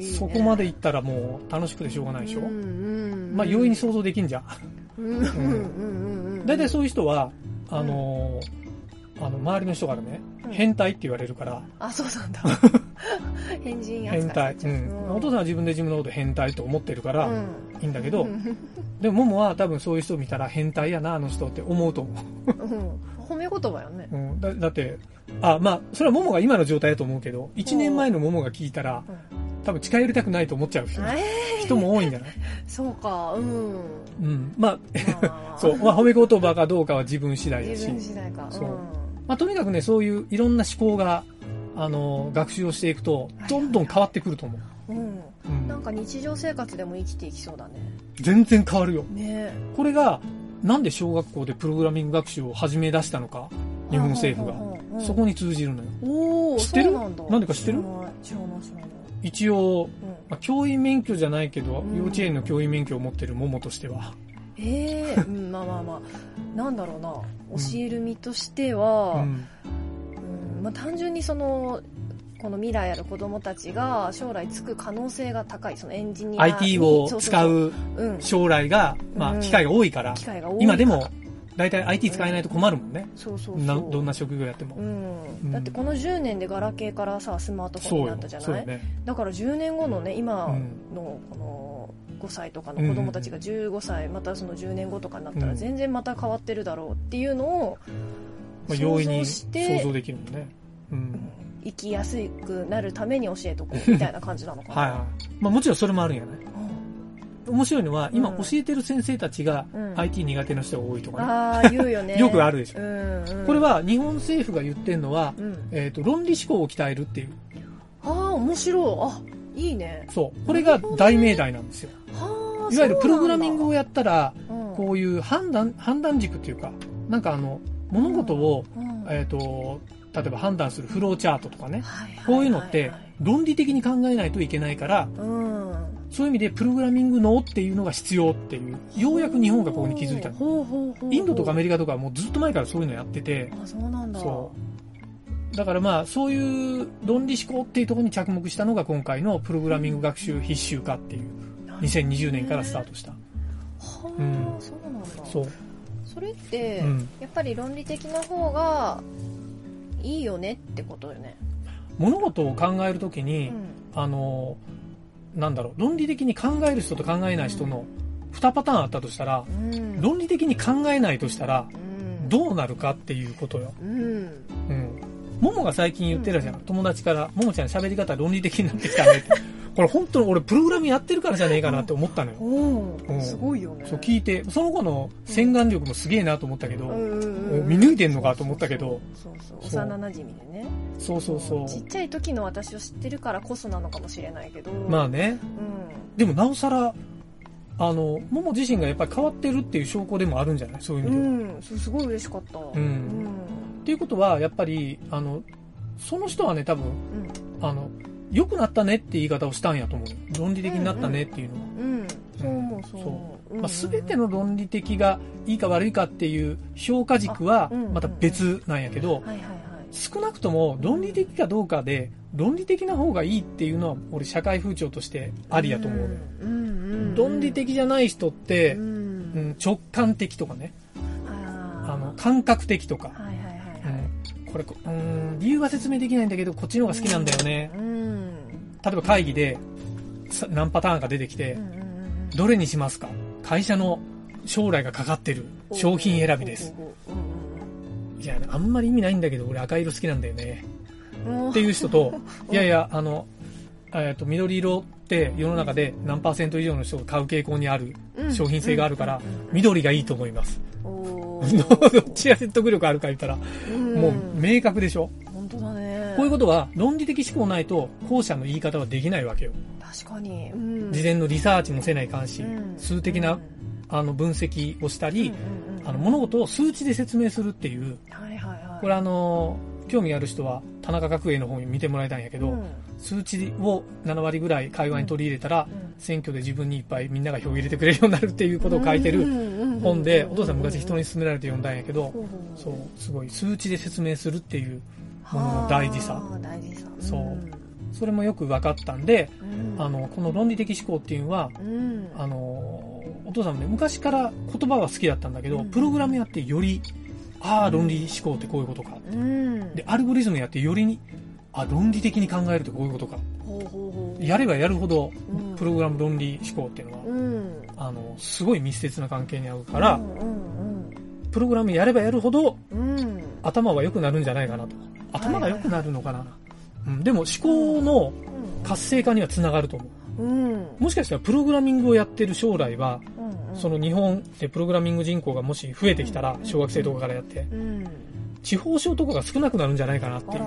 そこまでいったらもう楽しくてしょうがないでしょ。うんうんまあ容易に想像できんじゃん。うんうんうん。うん。大体そういう人は、あのーあの、周りの人からね、うん。変態って言われるから、あそうなんだ。変人扱い。変態。うん。お父さんは自分で自分のこと変態と思ってるから、うん。いいんだけど、う んでも、ももは多分そういう人を見たら変態やな、あの人って思うと思う。うん。褒め言葉よね。うん、だだって、あ、まあ、それはももが今の状態だと思うけど、1年前のももが聞いたら、多分近寄りたくないと思っちゃう人。え人も多いんじゃない？そうかうん。うん。まあ、まあ。そう、まあ、褒め言葉かどうかは自分次第だし。自、分次第か。そう。まあ、とにかくね、そういういろんな思考が、あの、学習をしていくと、どんどん変わってくると思う。うん。うん。うんなんか日常生活でも生きていきそうだね。全然変わるよ。ね。これが、なんで小学校でプログラミング学習を始め出したのか、日本政府が。がそこに通じるのよ。おお知ってる？なんだ。なんでか知ってる？知らない知らない一応、うん。まあ、教員免許じゃないけど、うん。幼稚園の教員免許を持ってるももとしては、ええうんまあまあまあ。なんだろうな。教える身としては、うん。うん。まあ、単純にそのこの未来ある子供たちが将来つく可能性が高いそのエンジニアに IT を使そううう。ん、将来が、まあ、うん。機会が多いから、機会が多い今でも、大体 IT 使えないと困るもんね。そうそうそうなどんな職業やっても。うんうんだってこの10年でガラケーからさスマートフォンになったじゃない、ね。だから10年後のね今のこの5歳とかの子供たちが15歳またその10年後とかになったらうん全然また変わってるだろうっていうのをまあ、想容易に像して想像できるもんね。うん。生きやすくなるために教えとこうみたいな感じなのかな はいはい。まあもちろんそれもあるんやない面白いのは、今うん。教えてる先生たちがうん。IT 苦手な人が多いとかね。ああ言うよね。よくあるでしょ。これは日本政府が言ってるのは、うん。えっ、と、論理思考を鍛えるっていう。ああ面白い。あいいね。そう。これが大命題なんですよ。はあいわゆるプログラミングをやったら、こういう判断、判断軸っていうか、なんかあの、物事を、えっ、と、例えば判断するフローチャートとかね、こういうのって論理的に考えないといけないから、うんそういう意味でプログラミング脳っていうのが必要っていう、ようやく日本がここに気づいた。インドとかアメリカとかはもうずっと前からそういうのやってて、あそうなんだ。そう。だからまあ、そういう論理思考っていうところに着目したのが今回のプログラミング学習必修化っていう、2020年からスタートした。はあ、うん。そうなんだ。そう。それって、うん。やっぱり論理的な方がいいよねってことよね、物事を考えるときうに、ん。あの、なんだろう、論理的に考える人と考えない人の2パターンあったとしたら、うん論理的に考えないとしたら、うんどうなるかっていうことよ。うんうん。ももが最近言ってたじゃん。友達から、ももちゃん喋り方論理的になってきたねって。これ本当に俺プログラムやってるからじゃねえかなって思ったのよ。おうん。すごいよね。そう聞いて、その子の洗顔力もすげえなと思ったけど、うんうんうん。見抜いてんのかと思ったけど。そうそうそう。幼馴染でね。そうそうそう。ちっちゃい時の私を知ってるからこそなのかもしれないけど。まあね。うでもなおさら、あの、もも自身がやっぱり変わってるっていう証拠でもあるんじゃない？そういう意味では。ん、うん、そうすごい嬉しかった。うん。っていうことは、やっぱり、あの、その人はね、多分、うん。あの、良くなったねって言い方をしたんやと思う。よ。論理的になったねっていうのは。うん。そう思うそう思う。まあ、全ての論理的がいいか悪いかっていう評価軸はまた別なんやけど、少なくとも論理的かどうかで、論理的な方がいいっていうのは、俺社会風潮としてありやと思う。のよ。うん。うん。うん。論理的じゃない人って、ううんん、直感的とかね、あの、感覚的とか、これ、うん、理由は説明できないんだけど、こっちの方が好きなんだよね。うん例えば会議で、さ何パターンか出てきてどれにしますか？会社の将来がかかってる商品選びです。いや、あんまり意味ないんだけど、俺赤色好きなんだよね。っていう人と、いやいや、あの、えっと、緑色って世の中で何パーセント以上の人が買う傾向にあるうん。商品性があるから緑がいいと思います。お どーっちが説得力あるか言ったら、うん。もう明確でしょ？こういうことは論理的思考ないと後者の言い方はできないわけよ。確かに、うん。事前のリサーチもせないかんしうん、数的なあの分析をしたり、うんうんうん。あの物事を数値で説明するっていう、はいはいはい。これあの、興味ある人は田中角栄の本見てもらいたいんやけど、うん。数値を7割ぐらい会話に取り入れたら、うん選挙で自分にいっぱいみんなが票を入れてくれるようになるっていうことを書いてる本で、お父さん昔人に勧められて読んだんやけど、そう、すごい数値で説明するっていうものの大事さ。はあ大事さ。そう。それもよく分かったんで、うん。あの、この論理的思考っていうのは、うん。あの、お父さんもね、昔から言葉は好きだったんだけど、うん。プログラムやってより、ああ、論理思考ってこういうことか。うん。で、アルゴリズムやってよりに、あ、論理的に考えるってこういうことか。やればやるほどうん、プログラム論理思考っていうのは、うん。あの、すごい密接な関係にあるから、うんうんプログラムやればやるほど、頭は良くなるんじゃないかなと。頭が良くなるのかな。うん、でも思考の活性化にはつながると思う。うんうんもしかしたらプログラミングをやってる将来は、うんその日本でプログラミング人口がもし増えてきたらう、ん小学生とかからやって、うん地方症とかが少なくなるんじゃないかなっていう。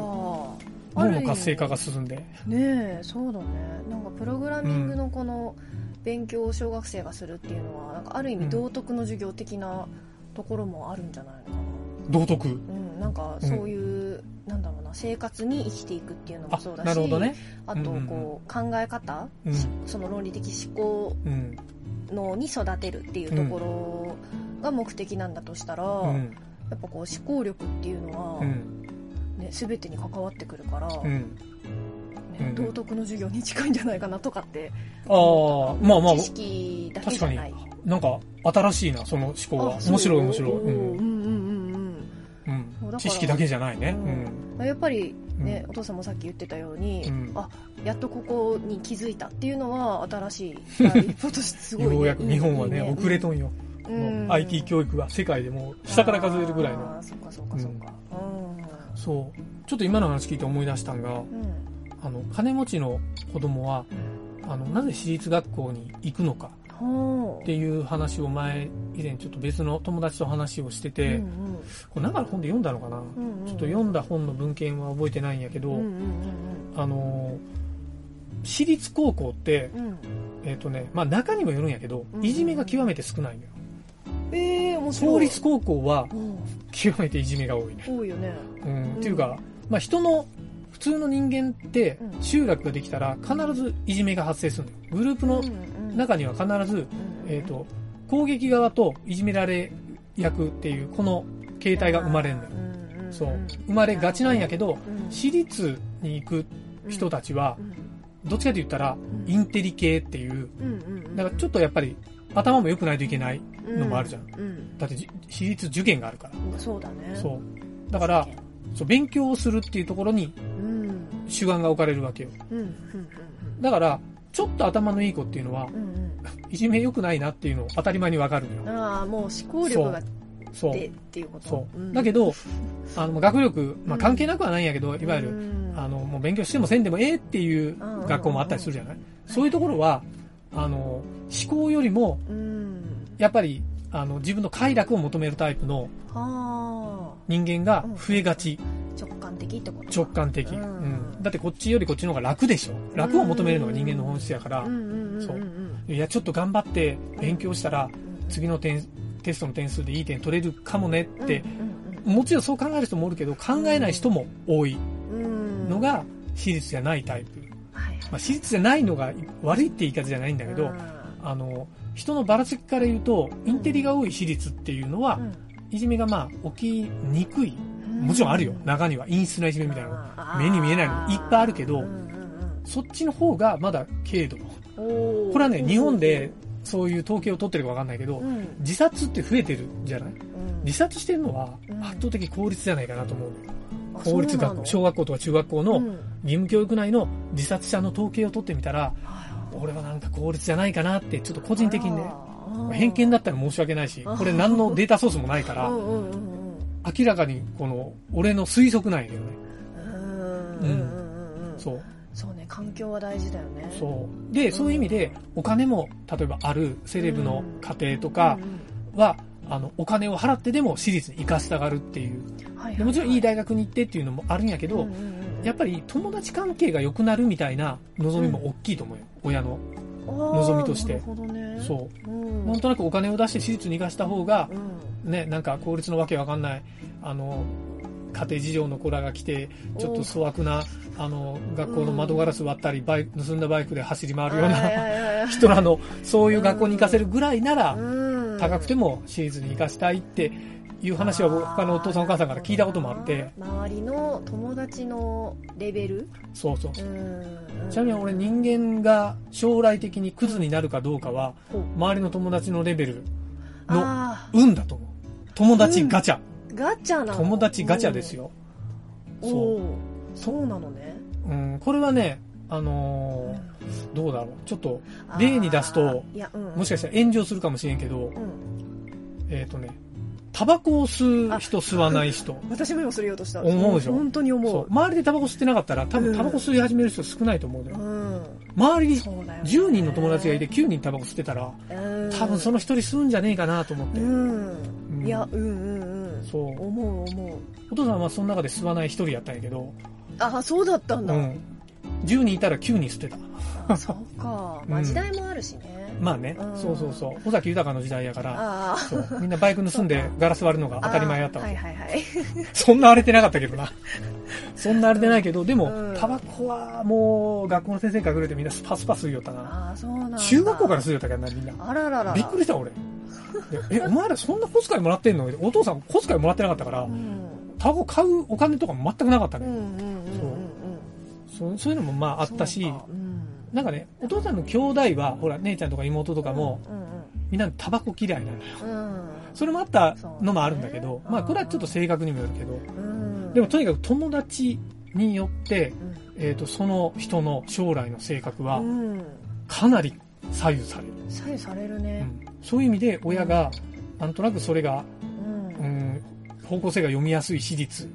脳の活性化が進んで。ねえそうだねなんかプログラミングのこの勉強を小学生がするっていうのはなんかある意味道徳の授業的なところもあるんじゃないのかな道徳。うん、なんかそういう、なんだろうな生活に生きていくっていうのもあそうだし、なるほどね。あとうんうんうんこう考え方、うんしその論理的思考うん。のに育てるっていうところが目的なんだとしたら、うん。やっぱこう思考力っていうのは、うん。ね、全てに関わってくるから、道徳の授業に近いんじゃないかなとかってああ、まあまあ知、識だけじゃないなんか新しいな、その思考は。あそう面白い面白い。うん。知識だけじゃないね。ううん。ん。やっぱりね、うん。お父さんもさっき言ってたように、うん。あやっとここに気づいたっていうのは新しい第一歩としてすごい、ね、ようやく日本はいね、いね。遅れとんよ。うもんう IT 教育は世界でもう下から数えるぐらいあの。ーそっかそっかそっか。そう。ちょっと今の話聞いて思い出したんが、うん、うん。あの、金持ちの子供は、あの、なぜ私立学校に行くのかっていう話を前、以前ちょっと別の友達と話をしてて、うんこれ中の本で読んだのかな、うんうん。ちょっと読んだ本の文献は覚えてないんやけど、うんうんあの、私立高校って、うん。うんえっ、とね、まあ中にもよるんやけどう、んいじめが極めて少ないのよ。ええー、公立高校はうん。極めていじめが多いね。多いよね。うん、っていうか、まあ人の、普通の人間ってうん。集落ができたら必ずいじめが発生するのよ。グループの中には必ず、えっ、と、攻撃側といじめられ役っていう、この形態が生まれるのよ。そう。生まれがちなんやけど、私立に行く人たちは、どっちかと言ったら、インテリ系っていう、だからちょっとやっぱり頭も良くないといけない。のもあるじゃんうんだってじ私立受験があるから。うんそうだねそう。だから、そう勉強をするっていうところにうん主眼が置かれるわけよ。うんうんだから、ちょっと頭のいい子っていうのはう、んうん。いじめ良くないなっていうのを当たり前にわかるのよ。ああもう思考力がそう。でっていうこと？そう。だけど、あの、学力、まあ関係なくはないんやけど、いわゆる、あの、もう勉強してもせんでもええっていう学校もあったりするじゃない？そういうところは、あの、思考よりも、うん。やっぱり、あの、自分の快楽を求めるタイプのはあ。人間が増えがち。直感的ってこと？直感的。ううんん。だってこっちよりこっちの方が楽でしょ。楽を求めるのが人間の本質やから。そううんいや、ちょっと頑張って勉強したら、うん次の点、テストの点数でいい点取れるかもねって、うんもちろんそう考える人もおるけど、考えない人も多いのが、私立じゃないタイプ。はいまあ、私立じゃないのが悪いって言い方じゃないんだけど、あの、人のばらつきから言うと、インテリが多い私立っていうのは、いじめがまあ起きにくい。うんもちろんあるよ。中には陰湿ないじめみたいなの。目に見えないの。もいっぱいあるけど、そっちの方がまだ軽度。これはね、日本でそういう統計を取ってるかわかんないけど、自殺って増えてるじゃない？自殺してるのは圧倒的公立じゃないかなと思う公立学校、小学校とか中学校の義務教育内の自殺者の統計を取ってみたら、俺はなんか公立じゃないかなって、ちょっと個人的にね、偏見だったら申し訳ないし、これ何のデータソースもないから、明らかにこの、俺の推測なんやけどね。うん。そう。そうね、環境は大事だよね。そう。で、そういう意味で、お金も、例えばあるセレブの家庭とかは、あの、お金を払ってでも私立に行かせたがるっていう。でもちろんいい大学に行ってっていうのもあるんやけど、やっぱり友達関係が良くなるみたいな望みも大きいと思うよ、親の望みとして。ね。そう。なんとなくお金を出して私立に行かした方が、ね、なんか公立のわけわかんない、あの、家庭事情の子らが来て、ちょっと粗悪な、あの、学校の窓ガラス割ったり、バイ盗んだバイクで走り回るような人らの、そういう学校に行かせるぐらいなら、高くても私立に行かせたいっていう話は他のお父さんお母さんから聞いたこともあって。周りの友達のレベル？そうそうそう。ちなみに俺人間が将来的にクズになるかどうかは、周りの友達のレベルの運だと思う。友達ガチャ。ガチャなの？友達ガチャですよ。そう。そうなのね。うん、これはね、あのー、どうだろう。ちょっと、例に出すと、もしかしたら炎上するかもしれんけど、えっ、とね、タバコを吸う人、吸わない人。私も今それ言おうとした。思うでしょ？本当に思う。周りでタバコ吸ってなかったら、多分タバコ吸い始める人少ないと思うのよ。うん、周りに10人の友達がいて9人タバコ吸ってたら、多分その1人吸うんじゃねえかなと思って。うん。いや、うんうんうん。そう。思う思う。お父さんはその中で吸わない1人やったんやけど。あ、そうだったんだ。うん。10人いたら9人吸ってた。あ、そうか。まあ時代もあるしね。まあね、うん、そうそうそう。尾崎豊の時代やから、みんなバイク盗んでガラス割るのが当たり前やったわけ。はいはいはい。そんな荒れてなかったけどな。そんな荒れてないけど、でも、タバコはもう学校の先生からくれてみんなスパスパ吸いよったな。あそうなん中学校から吸いよったけどな、みんな。あららら。びっくりした俺。え、お前らそんな小遣いもらってんの？お父さん小遣いもらってなかったから、タバコ買うお金とか全くなかったね。そう。そういうのもまああったし、なんかね、お父さんの兄弟は、ほら、姉ちゃんとか妹とかも、みんなタバコ嫌いなのよ。それもあったのもあるんだけど、まあ、これはちょっと性格にもよるけど、でもとにかく友達によって、えっ、と、その人の将来の性格は、かなり左右される。左右されるね。そういう意味で、親が、なんとなくそれが、うん、方向性が読みやすい私立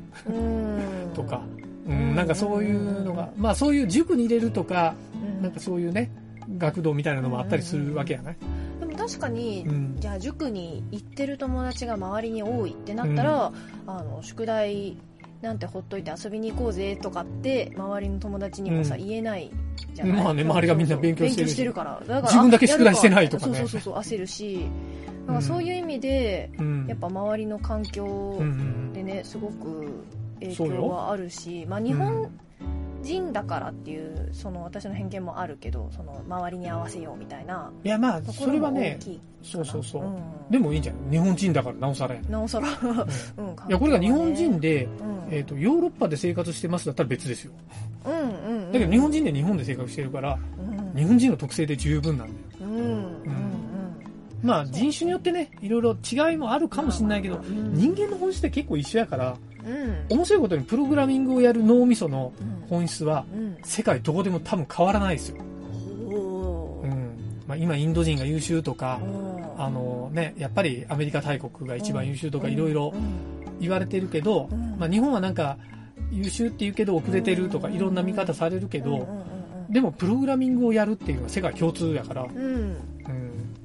とか、うん、なんかそういうのが、まあそういう塾に入れるとか、なんかそういうね、学童みたいなのもあったりするわけやない、でも確かに、うん、じゃあ塾に行ってる友達が周りに多いってなったら、うん、あの宿題なんてほっといて遊びに行こうぜとかって周りの友達にもさ、うん、言えないじゃない？まあね周りがみんな勉強してるから。だから自分だけ宿題してないとかね。そうそうそう焦るし。だからそういう意味で、やっぱ周りの環境でねすごく影響はあるし、まあ、日本人だからっていうその私の偏見もあるけどその周りに合わせようみたいないやまあそれはねそうそうそう、うん、でもいいんじゃない？日本人だからなおさらなおさら、うん、いやこれが日本人で、うん、えーと、ヨーロッパで生活してますだったら別ですよ、うんうん、うん、だけど日本人で日本で生活してるから、日本人の特性で十分なんだよ、うんまあ人種によってねいろいろ違いもあるかもしれないけど、人間の本質って結構一緒やから、うん、面白いことにプログラミングをやる脳みその本質は、世界どこでも多分変わらないですよ。うん。まあ、今インド人が優秀とか、あのね、やっぱりアメリカ大国が一番優秀とかいろいろ言われてるけど、まあ、日本はなんか優秀って言うけど遅れてるとかいろんな見方されるけど、でもプログラミングをやるっていうのは世界共通やから、うん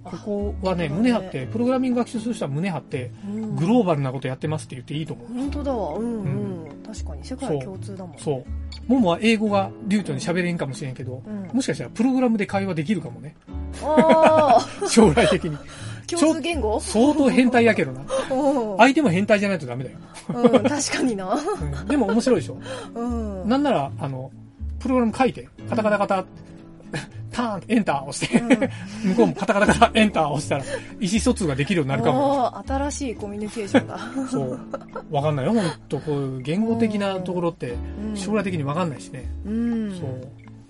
ここはね、胸張って、プログラミング学習する人は胸張って、グローバルなことやってますって言っていいと思う。本当だわ。うん、うん、確かに、世界共通だもん、そう。ももは英語が流暢に喋れんかもしれんけど、もしかしたらプログラムで会話できるかもね。将来的に。共通言語？相当変態やけどな。相手も変態じゃないとダメだよ。うん、確かにな、うん。でも面白いでしょ。うん。なんなら、あの、プログラム書いて、カタカタカタ、ターン、エンター押して、うん向こうもカタカタカタエンター押したら、意思疎通ができるようになるかも。新しいコミュニケーションだ。そう。わかんないよ、ほんと。こういう言語的なところって、うん将来的にわかんないしね。うん。そう。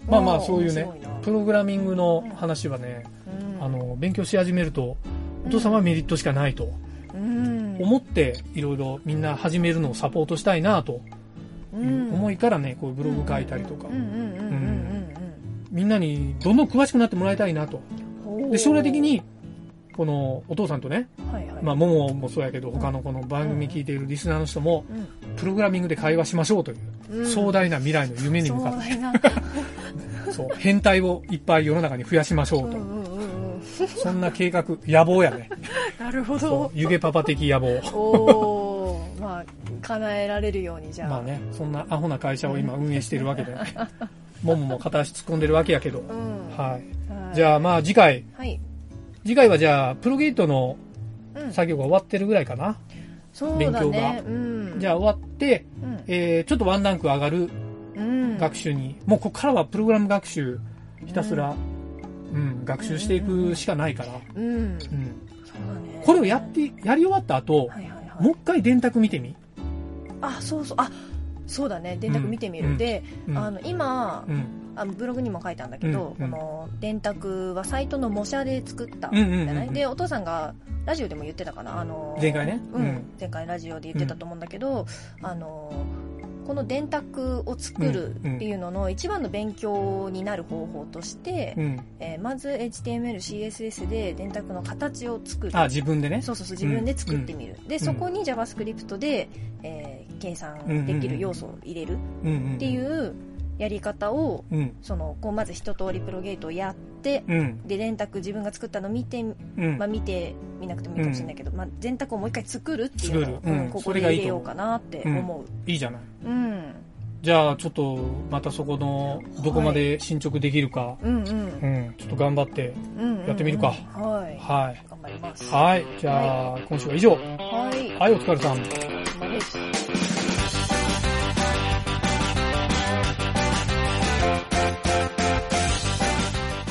まあまあ、そういうねプログラミングの話はね、うんあの、勉強し始めると、お父さんはメリットしかないとうん思って、いろいろみんな始めるのをサポートしたいなという思いからね、こういうブログ書いたりとかうん、うんうんみんなにどんどん詳しくなってもらいたいなと。うんうん。で、将来的に、このお父さんとね、はいはい、まあ、もももそうやけど、他のこの番組聞いているリスナーの人も、うプログラミングで会話しましょうという、ん、壮大な未来の夢に向かっ壮大な。て、そう、変態をいっぱい世の中に増やしましょうと。うんうんうんうん。そんな計画、野望やね。なるほそどう、。湯気パパ的野望。おー、まあ、叶えられるようにじゃあ。まあね、そんなアホな会社を今運営しているわけで、ももも片足突っ込んでるわけやけど。うん。はい。はいじゃあまあ次回、はい。次回はじゃあ、プロゲートのうん。作業が終わってるぐらいかな。そう勉強。がうん。じゃあ終わって、うん、えー、ちょっとワンランク上がるうん。学習に、もうここからはプログラム学習、ひたすら、うん、学習していくしかないから、うん。うん。そうだね。これをやって、やり終わった後、はいはいはい。もう一回電卓見てみ。あ、そうそう。あ、そうだね。電卓見てみる。うん。で、うん。あの、今、うん。あのブログにも書いたんだけど、この電卓はサイトの模写で作ったん。じゃない、でお父さんがラジオでも言ってたかな。あの前回ね。うん。うん。前回ラジオで言ってたと思うんだけど、あのこの電卓を作るっていうのの一番の勉強になる方法として、うん。えーまず HTML、CSS で電卓の形を作るあ、自分でね。そうそうそう自分で作ってみる、でそこに JavaScript で、えー計算できる要素を入れるうんうん。っていうやり方をうん。そのこうまず一通りプロゲートをやって、うん。で電卓自分が作ったのを見て、うん。まあ、見てみなくてもいいかもしれないけど、まあ、電卓をもう一回作るっていうのを、作るうんここで入れようかなって思ういいじゃない。うん、うんじゃあ、ちょっと、またそこの、どこまで進捗できるか、うんうん、ちょっと頑張って、うんやってみるかはいはい。頑張りますはい。じゃあ、今週は以上。はいはい、お疲れさん。頑張ります